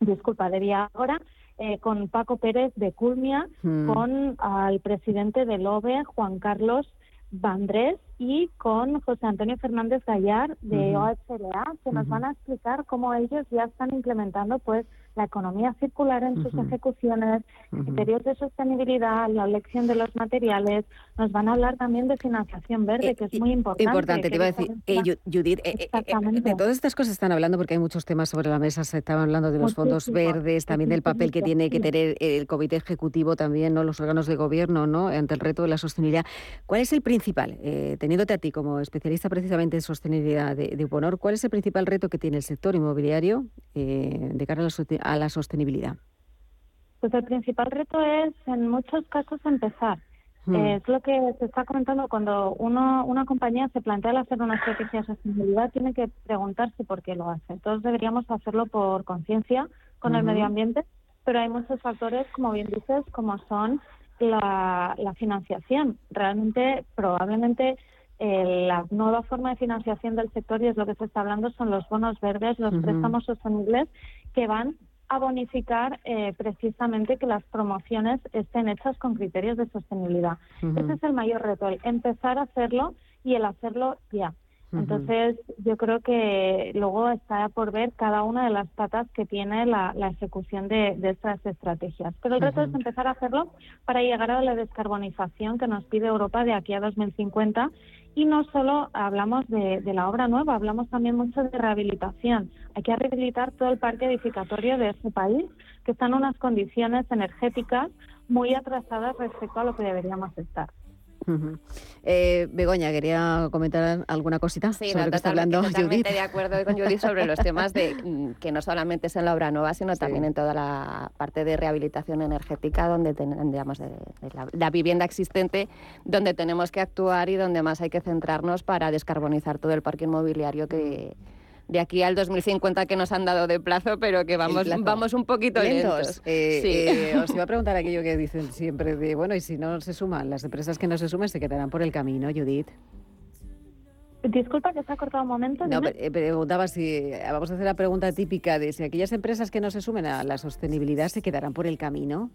disculpa, de Vía Ágora eh, con Paco Pérez de Culmia, hmm. con al presidente del OVE, Juan Carlos Vandrés, y con José Antonio Fernández Gallar de OHLA, que nos van a explicar cómo ellos ya están implementando pues la economía circular en sus ejecuciones, criterios de sostenibilidad, la elección de los materiales. Nos van a hablar también de financiación verde, que es muy importante. Importante, te iba a decir, eh, Judith, eh, eh, de todas estas cosas están hablando porque hay muchos temas sobre la mesa. Se estaban hablando de los fondos verdes, también del papel que tiene que tener el comité ejecutivo, también no los órganos de gobierno, no, ante el reto de la sostenibilidad. ¿Cuál es el principal? teniéndote a ti como especialista precisamente en sostenibilidad de, de Uponor, ¿cuál es el principal reto que tiene el sector inmobiliario eh, de cara a la, sostenibilidad? Pues el principal reto es, en muchos casos, empezar. Hmm. es lo que se está comentando cuando uno, una compañía se plantea hacer una estrategia de sostenibilidad, tiene que preguntarse por qué lo hace. Todos deberíamos hacerlo por conciencia con el medio ambiente, pero hay muchos factores, como bien dices, como son la, financiación. Realmente, probablemente, eh, la nueva forma de financiación del sector, y es lo que se está hablando, son los bonos verdes, los préstamos sostenibles, que van a bonificar eh, precisamente que las promociones estén hechas con criterios de sostenibilidad. Ese es el mayor reto, el empezar a hacerlo y el hacerlo ya. Entonces, yo creo que luego está por ver cada una de las patas que tiene la, ejecución de, estas estrategias. Pero el reto es empezar a hacerlo para llegar a la descarbonización que nos pide Europa de aquí a 2050. Y no solo hablamos de, de la obra nueva, hablamos también mucho de rehabilitación. Hay que rehabilitar todo el parque edificatorio de este país, que está en unas condiciones energéticas muy atrasadas respecto a lo que deberíamos estar. Eh, Begoña, quería comentar alguna cosita sí, sobre lo que está hablando totalmente de acuerdo con Judith sobre los temas de mm, que no solamente es en la obra nueva, sino también en toda la parte de rehabilitación energética, donde tenemos de, la, vivienda existente, donde tenemos que actuar y donde más hay que centrarnos para descarbonizar todo el parque inmobiliario que de aquí al 2050 que nos han dado de plazo, pero que vamos, vamos un poquito lentos. Eh, eh, os iba a preguntar aquello que dicen siempre de, bueno, y si no se suman, las empresas que no se sumen se quedarán por el camino, Judith. Disculpa que se ha cortado un momento. No, eh, preguntaba si, vamos a hacer la pregunta típica de si aquellas empresas que no se sumen a la sostenibilidad se quedarán por el camino.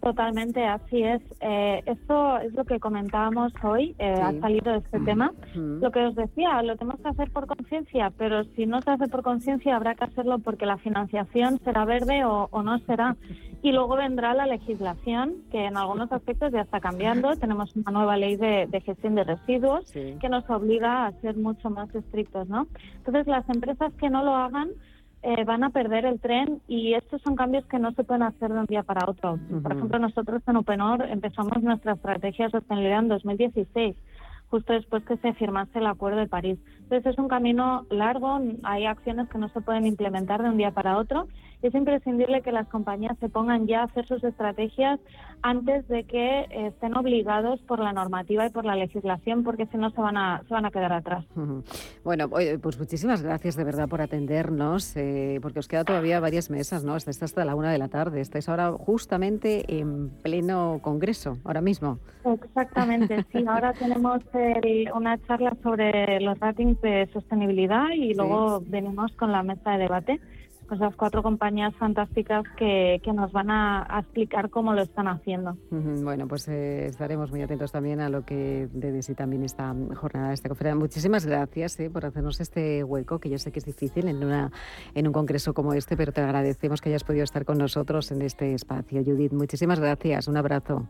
Totalmente, así es. Eh, esto es lo que comentábamos hoy, eh, ha salido este tema. Lo que os decía, lo tenemos que hacer por conciencia, pero si no se hace por conciencia habrá que hacerlo porque la financiación será verde o, no será. Y luego vendrá la legislación, que en algunos aspectos ya está cambiando. Tenemos una nueva ley de, gestión de residuos que nos obliga a ser mucho más estrictos, ¿no? Entonces, las empresas que no lo hagan eh, van a perder el tren y estos son cambios que no se pueden hacer de un día para otro. Por ejemplo, nosotros en Upenor empezamos nuestra estrategia de sostenibilidad en 2016 justo después que se firmase el Acuerdo de París. Entonces es un camino largo, hay acciones que no se pueden implementar de un día para otro es imprescindible que las compañías se pongan ya a hacer sus estrategias antes de que estén obligados por la normativa y por la legislación, porque si no se van a, se van a quedar atrás. Bueno, pues muchísimas gracias de verdad por atendernos, eh, porque os queda todavía varias mesas, ¿no? Hasta, hasta la una de la tarde. Estáis ahora justamente en pleno congreso, ahora mismo. Exactamente, sí. Ahora tenemos una charla sobre los ratings de sostenibilidad y luego venimos con la mesa de debate pues las cuatro compañías fantásticas que, que nos van a, explicar cómo lo están haciendo. Bueno, pues eh, estaremos muy atentos también a lo que de sí también esta jornada, esta conferencia. Muchísimas gracias eh, por hacernos este hueco, que yo sé que es difícil en, una, en un congreso como este, pero te agradecemos que hayas podido estar con nosotros en este espacio. Judith, muchísimas gracias. Un abrazo.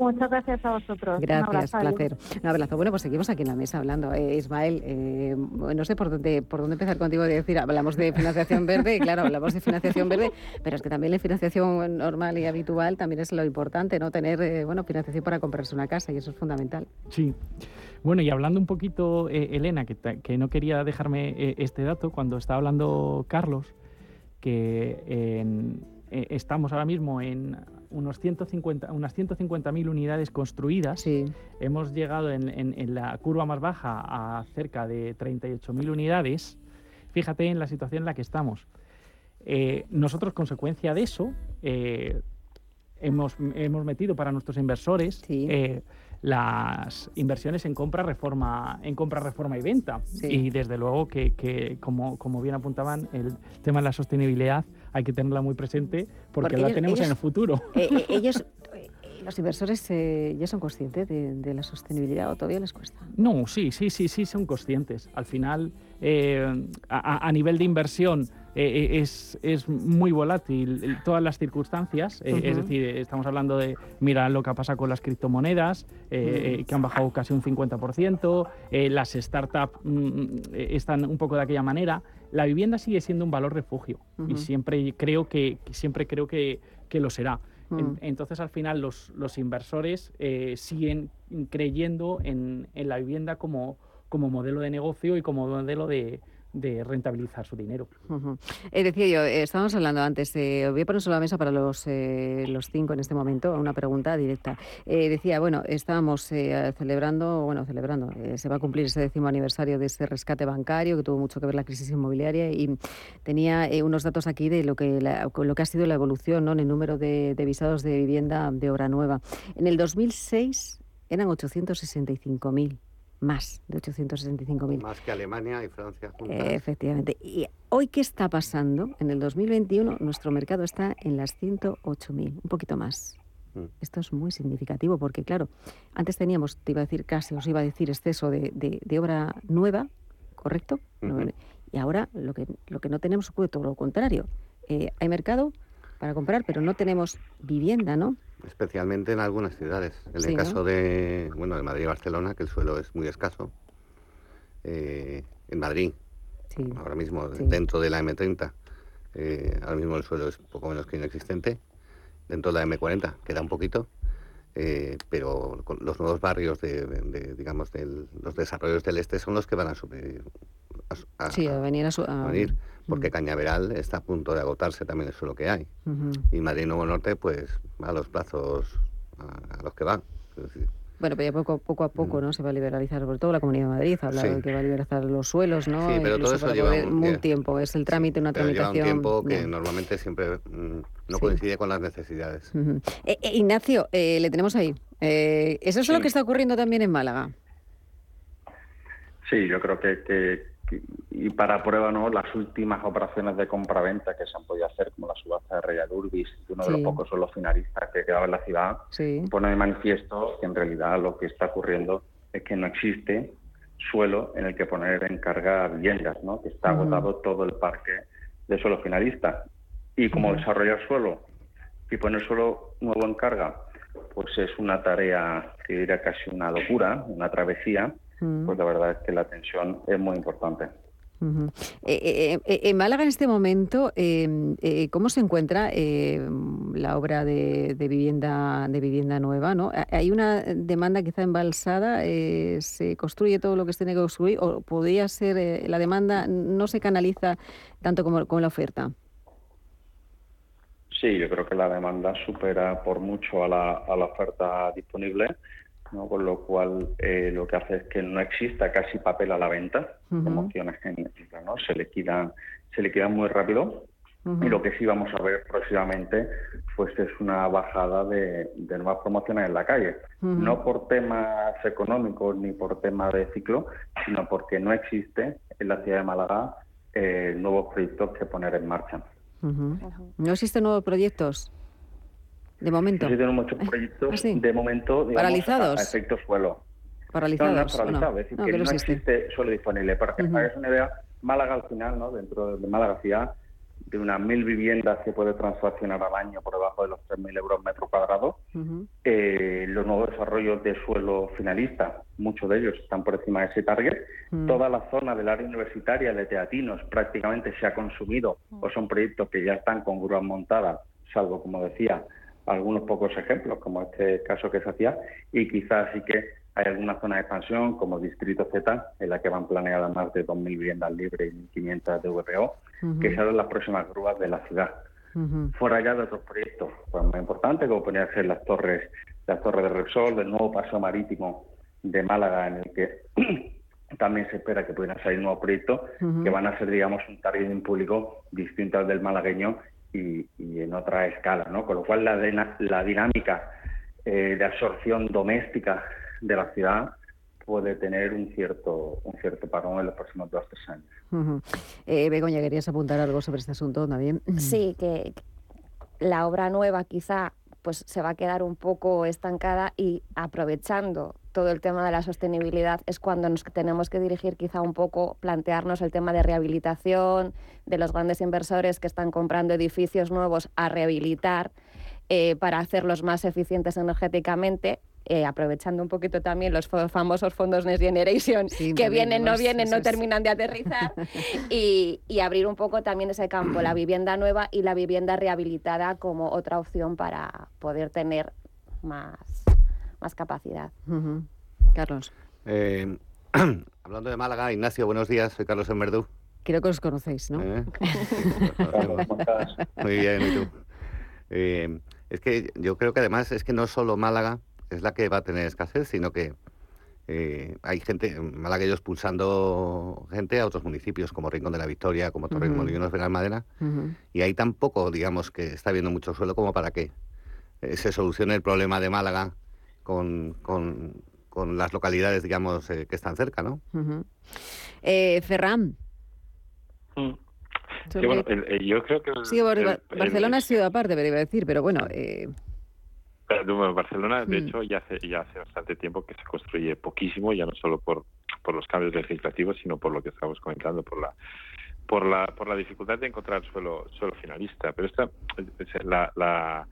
Muchas gracias a vosotros. Gracias, Un placer. Un abrazo. Bueno, pues seguimos aquí en la mesa hablando. Eh, Ismael, eh, no sé por dónde, por dónde empezar contigo de decir, hablamos de financiación verde, y claro, hablamos de financiación verde, pero es que también la financiación normal y habitual también es lo importante, ¿no? Tener, eh, bueno, financiación para comprarse una casa y eso es fundamental. Sí. Bueno, y hablando un poquito, Elena, que, que, no quería dejarme este dato, cuando estaba hablando Carlos, que estamos ahora mismo en unos 150, unas 150.000 unidades construidas. Hemos llegado en, la curva más baja a cerca de 38.000 unidades. Fíjate en la situación en la que estamos. Eh, nosotros, consecuencia de eso, eh, hemos, hemos, metido para nuestros inversores eh, las inversiones en compra, reforma, en compra, reforma y venta. Y desde luego que, como, como, bien apuntaban, el tema de la sostenibilidad hay que tenerla muy presente porque, la tenemos en el futuro. Eh, eh, ellos, los inversores ya son conscientes de, la sostenibilidad o todavía les cuesta. No, sí, sí, sí, sí, son conscientes. Al final, a, nivel de inversión, es, es, muy volátil todas las circunstancias. Es decir, estamos hablando de, mira lo que pasa con las criptomonedas, que han bajado casi un 50%, las startups mm, están un poco de aquella manera la vivienda sigue siendo un valor refugio y siempre creo que siempre creo que, lo será. Mm. entonces, al final, los, los inversores eh, siguen creyendo en, en la vivienda como, como modelo de negocio y como modelo de, de rentabilizar su dinero. Es decir, yo, eh, estábamos hablando antes, eh, voy a poner sobre la mesa para los, eh, los cinco en este momento, una pregunta directa. decía, bueno, estábamos celebrando, bueno, celebrando, se va a cumplir ese décimo aniversario de ese rescate bancario que tuvo mucho que ver la crisis inmobiliaria y tenía unos datos aquí de lo que, lo que ha sido la evolución ¿no? en el número de, de visados de vivienda de obra nueva. En el 2006 eran 865.000 más de 865.000. Más que Alemania y Francia juntas. efectivamente. ¿Y hoy qué está pasando? En el 2021 nuestro mercado está en las 108.000, un poquito más. Mm. Esto es muy significativo porque, claro, antes teníamos, te iba a decir casi, os iba a decir exceso de, de, obra nueva, ¿correcto? Y ahora lo que, lo que no tenemos ocurre todo lo contrario. Eh, hay mercado para comprar, pero no tenemos vivienda, ¿no? Especialmente en algunas ciudades. En el caso de, bueno, de Madrid y Barcelona, que el suelo es muy escaso. Eh, en Madrid, ahora mismo, dentro de la M30, eh, ahora mismo el suelo es poco menos que inexistente. Dentro de la M40 queda un poquito. Eh, pero los nuevos barrios de, digamos de los desarrollos del este son los que van a subir a, venir a, venir porque mm. Cañaveral está a punto de agotarse también eso es lo que hay. Y Madrid Nuevo Norte, pues a los plazos a, los que van. Bueno, pero ya poco, poco a poco mm. ¿no? se va a liberalizar, sobre todo la Comunidad de Madrid, ha hablado de que va a liberalizar los suelos, ¿no? Sí, pero todo eso lleva un, tiempo, es el trámite, una tramitación. Lleva un tiempo que normalmente siempre mm, no coincide con las necesidades. Eh, eh, Ignacio, eh, le tenemos ahí. ¿Eso es lo que está ocurriendo también en Málaga? Sí, yo creo que, que, y para prueba no las últimas operaciones de compraventa que se han podido hacer como la subasta de Reya Urbis uno de los pocos suelos finalistas que quedaba en la ciudad pone de manifiesto que en realidad lo que está ocurriendo es que no existe suelo en el que poner en carga viviendas ¿no? que está agotado todo el parque de suelo finalista. Y como desarrollar suelo y poner suelo nuevo en carga pues es una tarea que diría casi una locura una travesía pues la verdad es que la tensión es muy importante. Eh, eh, eh, en Málaga en este momento, em, ¿cómo se encuentra em, la obra de, vivienda de vivienda nueva? ¿no? ¿Hay una demanda quizá embalsada? ¿Se construye todo lo que se tiene que construir? ¿O podría ser la demanda no se canaliza tanto como, como la oferta? Sí, yo creo que la demanda supera por mucho a la, a la oferta disponible con lo cual eh, lo que hace es que no exista casi papel a la venta, promociones en ¿no? se liquidan, se liquidan muy rápido. Y lo que sí vamos a ver próximamente pues es una bajada de, nuevas promociones en la calle, no por temas económicos ni por temas de ciclo, sino porque no existe en la ciudad de Málaga eh, nuevos proyectos que poner en marcha. ¿No existen nuevos proyectos? De momento. Sí, tenemos muchos proyectos ah, de momento digamos, paralizados. A, efecto suelo. Paralizados. No, no, es decir, que, no, existe suelo disponible. Para que uh -huh. una idea, Málaga al final, ¿no? dentro de Málaga ciudad, de unas mil viviendas que puede transaccionar al año por debajo de los 3.000 euros metro cuadrado. eh, los nuevos desarrollos de suelo finalista, muchos de ellos están por encima de ese target. Toda la zona del área universitaria de Teatinos prácticamente se ha consumido o son proyectos que ya están con grúas montadas, salvo, como decía, algunos pocos ejemplos, como este caso que se hacía, y quizás sí que hay alguna zona de expansión, como Distrito Z, en la que van planeadas más de 2.000 viviendas libres y 1.500 de VPO, que serán las próximas grúas de la ciudad. Fuera ya de otros proyectos pues, muy importantes, como podrían ser las torres, las torres de Repsol, del nuevo paso marítimo de Málaga, en el que también se espera que puedan salir nuevos proyectos que van a ser, digamos, un targeting público distinto al del malagueño y, en otra escala, ¿no? Con lo cual la, la dinámica eh, de absorción doméstica de la ciudad puede tener un cierto un cierto parón en los próximos dos o tres años. Eh, Begoña, ¿querías apuntar algo sobre este asunto también? Sí, que la obra nueva quizá pues se va a quedar un poco estancada y aprovechando todo el tema de la sostenibilidad es cuando nos tenemos que dirigir quizá un poco, plantearnos el tema de rehabilitación, de los grandes inversores que están comprando edificios nuevos a rehabilitar eh, para hacerlos más eficientes energéticamente eh, aprovechando un poquito también los famosos fondos Next Generation que vienen, no vienen, no terminan de aterrizar, y, abrir un poco también ese campo, la vivienda nueva y la vivienda rehabilitada como otra opción para poder tener más, más capacidad. Carlos. Eh, hablando de Málaga, Ignacio, buenos días, soy Carlos Enverdú. Creo que os conocéis, ¿no? ¿Eh? Muy bien, ¿y tú? Eh, es que yo creo que además es que no solo Málaga es la que va a tener escasez, sino que eh, hay gente, malagueños expulsando gente a otros municipios como Rincón de la Victoria, como Torre uh -huh. Benalmádena, y ahí tampoco, digamos, que está habiendo mucho suelo como para que se solucione el problema de Málaga con, con, con las localidades, digamos, que están cerca, ¿no? Ferran. Mm. Sí, bueno, el, el, yo creo que... Sí, el, Barcelona ha sido aparte, pero iba a decir, pero bueno... Bueno, Barcelona, de mm. hecho, ya hace, ya hace bastante tiempo que se construye poquísimo, ya no solo por, por los cambios legislativos, sino por lo que estamos comentando, por la por la por la dificultad de encontrar suelo suelo finalista. Pero esta la, la,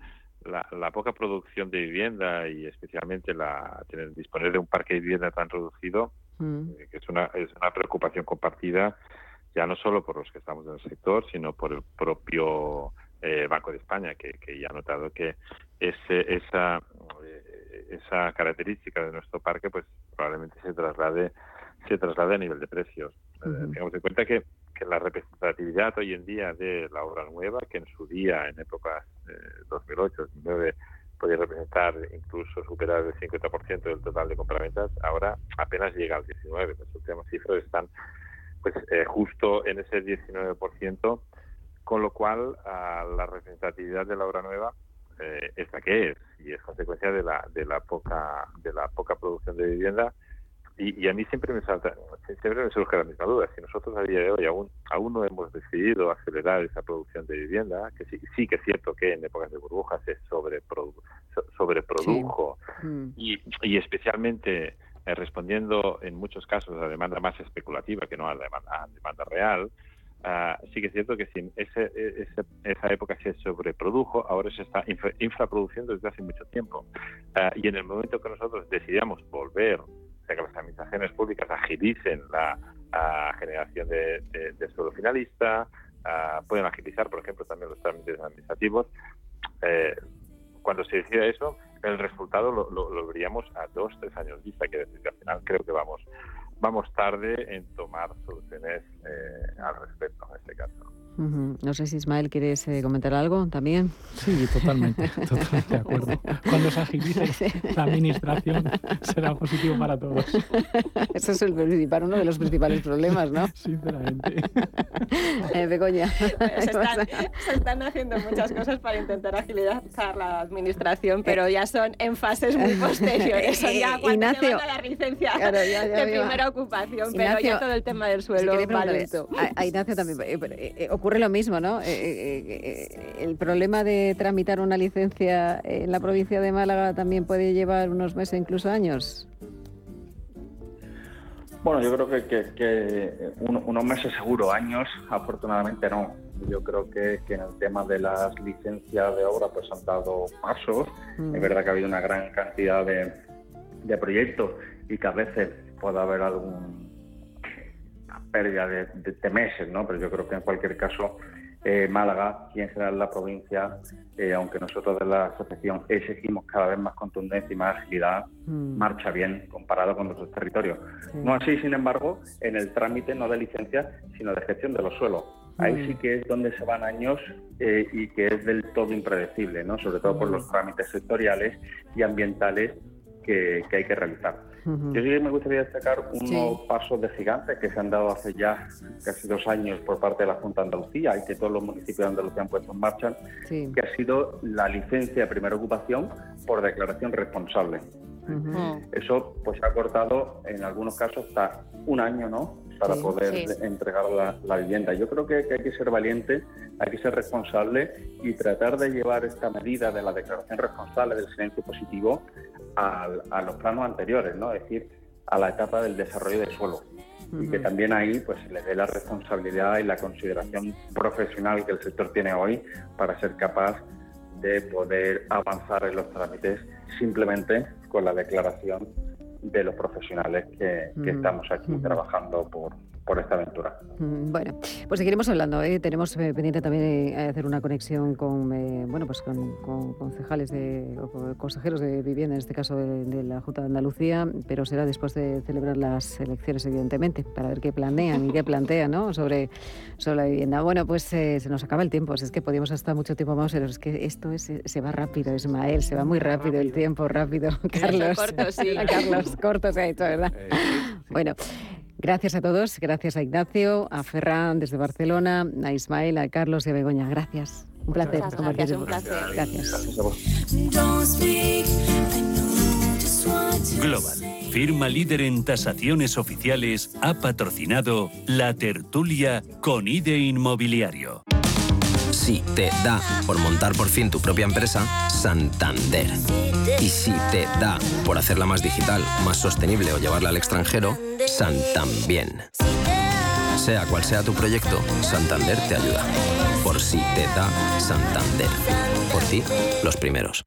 la, la poca producción de vivienda y especialmente la tener, disponer de un parque de vivienda tan reducido, mm. eh, que es una es una preocupación compartida ya no solo por los que estamos en el sector, sino por el propio eh, Banco de España, que, que, ya ha notado que ese, esa, eh, esa característica de nuestro parque pues probablemente se traslade se traslade a nivel de precios. Uh -huh. eh, tengamos en cuenta que, que, la representatividad hoy en día de la obra nueva, que en su día, en épocas eh, 2008, 2009, podía representar incluso superar el 50% del total de compraventas, ahora apenas llega al 19%. Las últimas cifras están pues eh, justo en ese 19%, con lo cual uh, la representatividad de la obra nueva eh, es la que es y es consecuencia de la de la poca de la poca producción de vivienda y, y a mí siempre me salta siempre me surge la misma duda si nosotros a día de hoy aún aún no hemos decidido acelerar esa producción de vivienda que sí, sí que es cierto que en épocas de burbujas se sobreprodu, sobreprodujo sí. mm. y, y especialmente eh, respondiendo en muchos casos a demanda más especulativa que no a demanda, a demanda real, uh, sí que es cierto que si ese, ese, esa época se sobreprodujo, ahora se está infra, infraproduciendo desde hace mucho tiempo. Uh, y en el momento que nosotros decidamos volver, o sea, que las administraciones públicas agilicen la uh, generación de, de, de, suelo finalista, pueden agilizar, por ejemplo, también los trámites administrativos, eh, cuando se decida eso, el resultado lo, lo, lo, veríamos a dos, tres años vista, que decir que al final creo que vamos, vamos tarde en tomar soluciones eh, al respecto en este caso. Uh -huh. No sé si Ismael quieres eh, comentar algo también. Sí, totalmente, totalmente de acuerdo. Cuando se agilice la administración será positivo para todos. Eso es el principal, uno de los principales problemas, ¿no? Sinceramente. eh, Begoña. se, están, se, están, haciendo muchas cosas para intentar agilizar la administración, pero ya son en fases muy posteriores. Son ya cuando Ignacio, a la licencia claro, ya, ya, de primera ocupación, Ignacio, pero ya todo el tema del suelo si va lento. A, a Ignacio también. Eh, eh, ocurre lo mismo, ¿no? Eh, eh, el problema de tramitar una licencia en la provincia de Málaga también puede llevar unos meses, incluso años. Bueno, yo creo que, que, que un, unos meses seguro, años afortunadamente no. Yo creo que, que, en el tema de las licencias de obra pues han dado pasos. Mm. Es verdad que ha habido una gran cantidad de, de proyectos y que a veces puede haber algún pérdida de, de, de, meses, ¿no? Pero yo creo que en cualquier caso eh, Málaga y en general la provincia, eh, aunque nosotros de la asociación exigimos cada vez más contundencia y más agilidad, mm. marcha bien comparado con otros territorios. Sí. No así, sin embargo, en el trámite no de licencia, sino de gestión de los suelos. Mm. Ahí sí que es donde se van años eh, y que es del todo impredecible, ¿no? sobre todo por mm. los trámites sectoriales y ambientales que, que hay que realizar. Yo sí que me gustaría destacar unos sí. pasos de gigante que se han dado hace ya casi dos años por parte de la Junta de Andalucía y que todos los municipios de Andalucía han puesto en marcha, sí. que ha sido la licencia de primera ocupación por declaración responsable. Uh-huh. Eso pues ha cortado en algunos casos hasta un año, ¿no? Para sí, poder entregar la, la, vivienda. Yo creo que, que hay que ser valiente, hay que ser responsable y tratar de llevar esta medida de la declaración responsable del silencio positivo a, a, los planos anteriores, ¿no? Es decir, a la etapa del desarrollo del suelo. Uh -huh. Y que también ahí pues se le dé la responsabilidad y la consideración profesional que el sector tiene hoy para ser capaz de poder avanzar en los trámites simplemente con la declaración de los profesionales que, que estamos aquí trabajando por, por esta aventura. Mm, bueno, pues seguiremos hablando. ¿eh? Tenemos eh, pendiente también eh, hacer una conexión con, bueno, pues con, concejales de, o consejeros de vivienda, en este caso de, la Junta de Andalucía, pero será después de celebrar las elecciones, evidentemente, para ver qué planean y qué plantean ¿no? sobre, sobre la vivienda. Bueno, pues se nos acaba el tiempo. es que podíamos estar mucho tiempo más, pero es que esto es, se va rápido, Ismael, se va muy rápido el tiempo, rápido. Carlos, corto, sí. Carlos, corto se ha hecho, ¿verdad? Bueno. Gracias a todos, gracias a Ignacio, a Ferran desde Barcelona, a Ismael, a Carlos y a Begoña. Gracias. Un placer. Gracias, un placer. Gracias. Global, firma líder en tasaciones oficiales, ha patrocinado la tertulia con IDE Inmobiliario. Si te da por montar por fin tu propia empresa, Santander. Y si te da por hacerla más digital, más sostenible o llevarla al extranjero, Santambién. Sea cual sea tu proyecto, Santander te ayuda. Por si te da Santander. Por ti, los primeros.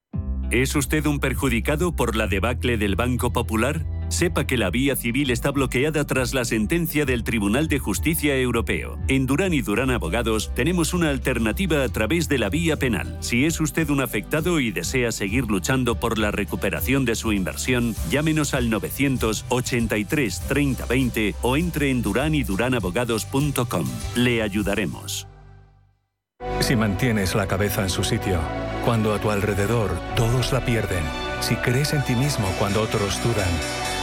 ¿Es usted un perjudicado por la debacle del Banco Popular? Sepa que la vía civil está bloqueada tras la sentencia del Tribunal de Justicia Europeo. En Durán y Durán Abogados tenemos una alternativa a través de la vía penal. Si es usted un afectado y desea seguir luchando por la recuperación de su inversión, llámenos al 983 30 20 o entre en duranyduranAbogados.com. Le ayudaremos. Si mantienes la cabeza en su sitio, cuando a tu alrededor todos la pierden, si crees en ti mismo cuando otros dudan,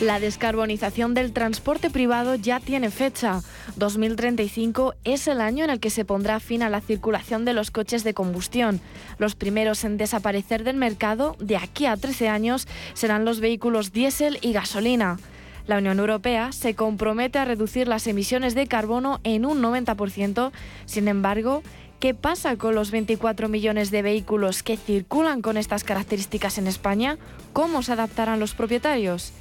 La descarbonización del transporte privado ya tiene fecha. 2035 es el año en el que se pondrá fin a la circulación de los coches de combustión. Los primeros en desaparecer del mercado de aquí a 13 años serán los vehículos diésel y gasolina. La Unión Europea se compromete a reducir las emisiones de carbono en un 90%. Sin embargo, ¿qué pasa con los 24 millones de vehículos que circulan con estas características en España? ¿Cómo se adaptarán los propietarios?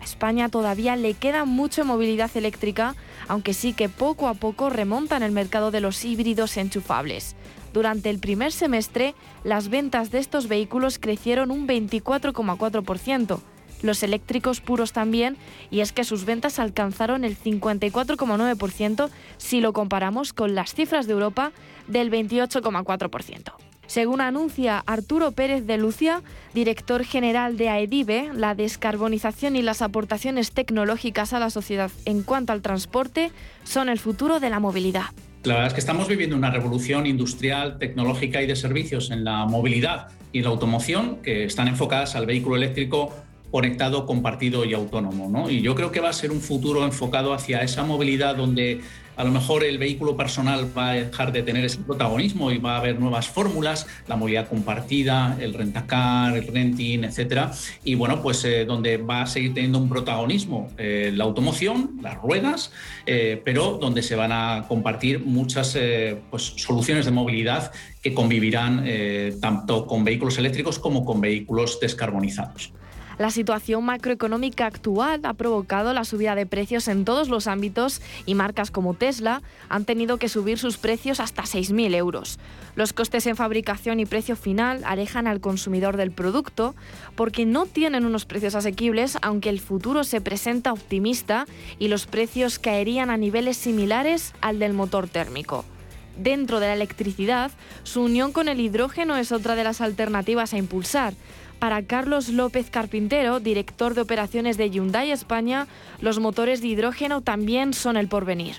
A España todavía le queda mucha movilidad eléctrica, aunque sí que poco a poco remonta en el mercado de los híbridos enchufables. Durante el primer semestre, las ventas de estos vehículos crecieron un 24,4%. Los eléctricos puros también, y es que sus ventas alcanzaron el 54,9% si lo comparamos con las cifras de Europa del 28,4%. Según anuncia Arturo Pérez de Lucia, director general de AEDIBE, la descarbonización y las aportaciones tecnológicas a la sociedad en cuanto al transporte son el futuro de la movilidad. La verdad es que estamos viviendo una revolución industrial, tecnológica y de servicios en la movilidad y la automoción que están enfocadas al vehículo eléctrico conectado, compartido y autónomo. Y yo creo que va a ser un futuro enfocado hacia esa movilidad donde a lo mejor el vehículo personal va a dejar de tener ese protagonismo y va a haber nuevas fórmulas, la movilidad compartida, el rentacar, el renting, etcétera. Y bueno, pues eh, donde va a seguir teniendo un protagonismo eh, la automoción, las ruedas, eh, pero donde se van a compartir muchas pues, soluciones de movilidad que convivirán tanto con vehículos eléctricos como con vehículos descarbonizados. La situación macroeconómica actual ha provocado la subida de precios en todos los ámbitos y marcas como Tesla han tenido que subir sus precios hasta 6.000 euros. Los costes en fabricación y precio final alejan al consumidor del producto porque no tienen unos precios asequibles, aunque el futuro se presenta optimista y los precios caerían a niveles similares al del motor térmico. Dentro de la electricidad, su unión con el hidrógeno es otra de las alternativas a impulsar. Para Carlos López Carpintero, director de operaciones de Hyundai España, los motores de hidrógeno también son el porvenir.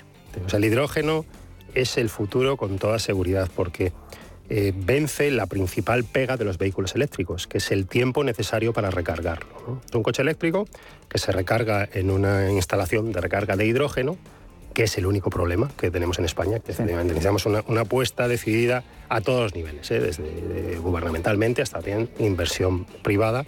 el hidrógeno es el futuro con toda seguridad porque eh, vence la principal pega de los vehículos eléctricos, que es el tiempo necesario para recargarlo. Un coche eléctrico que se recarga en una instalación de recarga de hidrógeno, que es el único problema que tenemos en España. Que Necesitamos una, apuesta decidida a todos los niveles, ¿eh? desde gubernamentalmente hasta bien inversión privada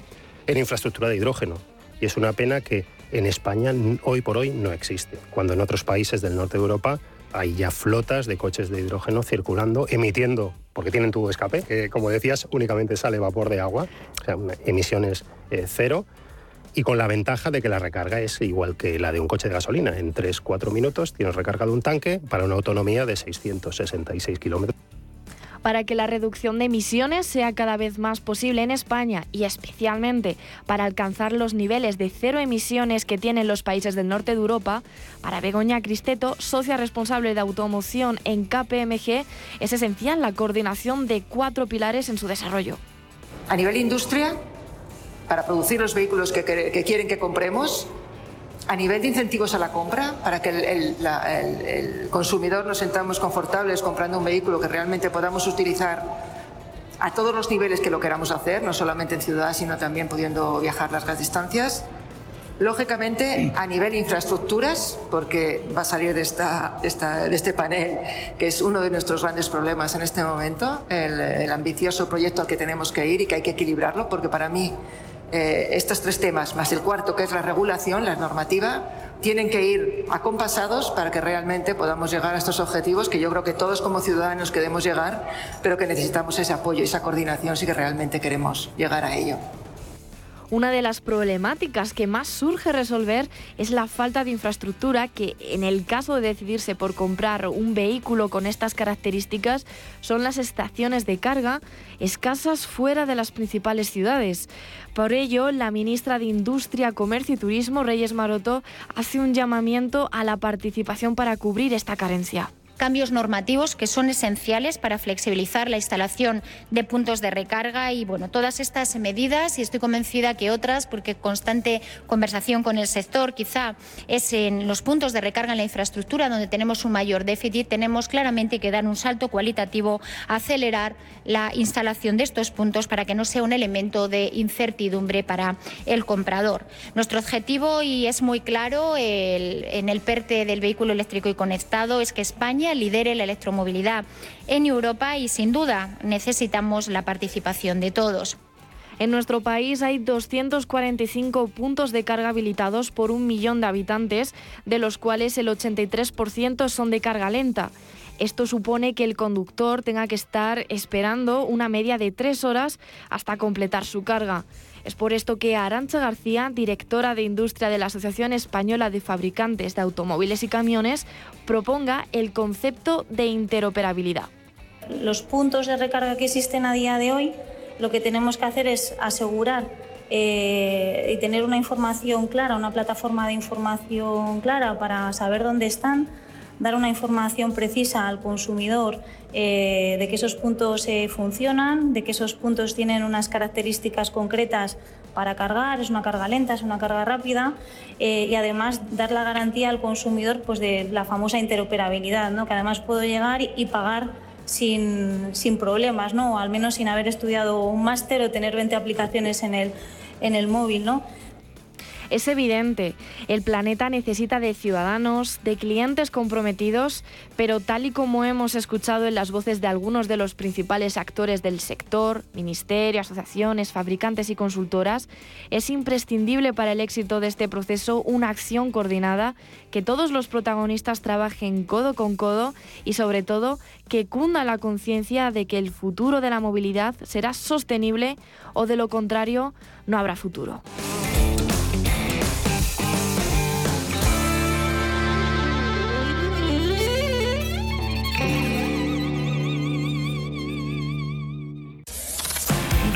en infraestructura de hidrógeno. Y es una pena que en España hoy por hoy no existe, cuando en otros países del norte de Europa hay ya flotas de coches de hidrógeno circulando, emitiendo, porque tienen tubo de escape, que como decías, únicamente sale vapor de agua, o sea, emisiones eh, cero, y con la ventaja de que la recarga es igual que la de un coche de gasolina. En 3-4 minutos tienes recargado un tanque para una autonomía de 666 kilómetros para que la reducción de emisiones sea cada vez más posible en España y especialmente para alcanzar los niveles de cero emisiones que tienen los países del norte de Europa, para Begoña Cristeto, socia responsable de automoción en KPMG, es esencial la coordinación de cuatro pilares en su desarrollo. A nivel industria, para producir los vehículos que, que quieren que compremos, a nivel de incentivos a la compra, para que el, consumidor nos sentamos confortables comprando un vehículo que realmente podamos utilizar a todos los niveles que lo queramos hacer, no solamente en ciudad, sino también pudiendo viajar largas distancias. Lógicamente, a nivel infraestructuras, porque va a salir de, esta, de este panel, que es uno de nuestros grandes problemas en este momento, el, el ambicioso proyecto al que tenemos que ir y que hay que equilibrarlo, porque para mí eh, estos tres temas, más el cuarto, que es la regulación, la normativa, tienen que ir acompasados para que realmente podamos llegar a estos objetivos que yo creo que todos como ciudadanos queremos llegar, pero que necesitamos ese apoyo esa coordinación si realmente queremos llegar a ello. Una de las problemáticas que más surge resolver es la falta de infraestructura que en el caso de decidirse por comprar un vehículo con estas características son las estaciones de carga escasas fuera de las principales ciudades. Por ello, la ministra de Industria, Comercio y Turismo, Reyes Maroto, hace un llamamiento a la participación para cubrir esta carencia cambios normativos que son esenciales para flexibilizar la instalación de puntos de recarga y bueno, todas estas medidas y estoy convencida que otras, porque constante conversación con el sector quizá es en los puntos de recarga en la infraestructura donde tenemos un mayor déficit, tenemos claramente que dar un salto cualitativo, acelerar la instalación de estos puntos para que no sea un elemento de incertidumbre para el comprador. Nuestro objetivo, y es muy claro en el PERTE del vehículo eléctrico y conectado, es que España lidere la electromovilidad en Europa y sin duda necesitamos la participación de todos. En nuestro país hay 245 puntos de carga habilitados por un millón de habitantes, de los cuales el 83% son de carga lenta. Esto supone que el conductor tenga que estar esperando una media de tres horas hasta completar su carga. Es por esto que Arancha García, directora de industria de la Asociación Española de Fabricantes de Automóviles y Camiones, proponga el concepto de interoperabilidad. Los puntos de recarga que existen a día de hoy, lo que tenemos que hacer es asegurar eh, y tener una información clara, una plataforma de información clara para saber dónde están, dar una información precisa al consumidor eh, de que esos puntos eh, funcionan, de que esos puntos tienen unas características concretas para cargar, es una carga lenta, es una carga rápida eh, y además dar la garantía al consumidor pues, de la famosa interoperabilidad, ¿no? que además puedo llegar y pagar sin, sin problemas, ¿no? o al menos sin haber estudiado un máster o tener 20 aplicaciones en el, en el móvil. ¿no? Es evidente, el planeta necesita de ciudadanos, de clientes comprometidos, pero tal y como hemos escuchado en las voces de algunos de los principales actores del sector, ministerios, asociaciones, fabricantes y consultoras, es imprescindible para el éxito de este proceso una acción coordinada, que todos los protagonistas trabajen codo con codo y sobre todo que cunda la conciencia de que el futuro de la movilidad será sostenible o de lo contrario no habrá futuro.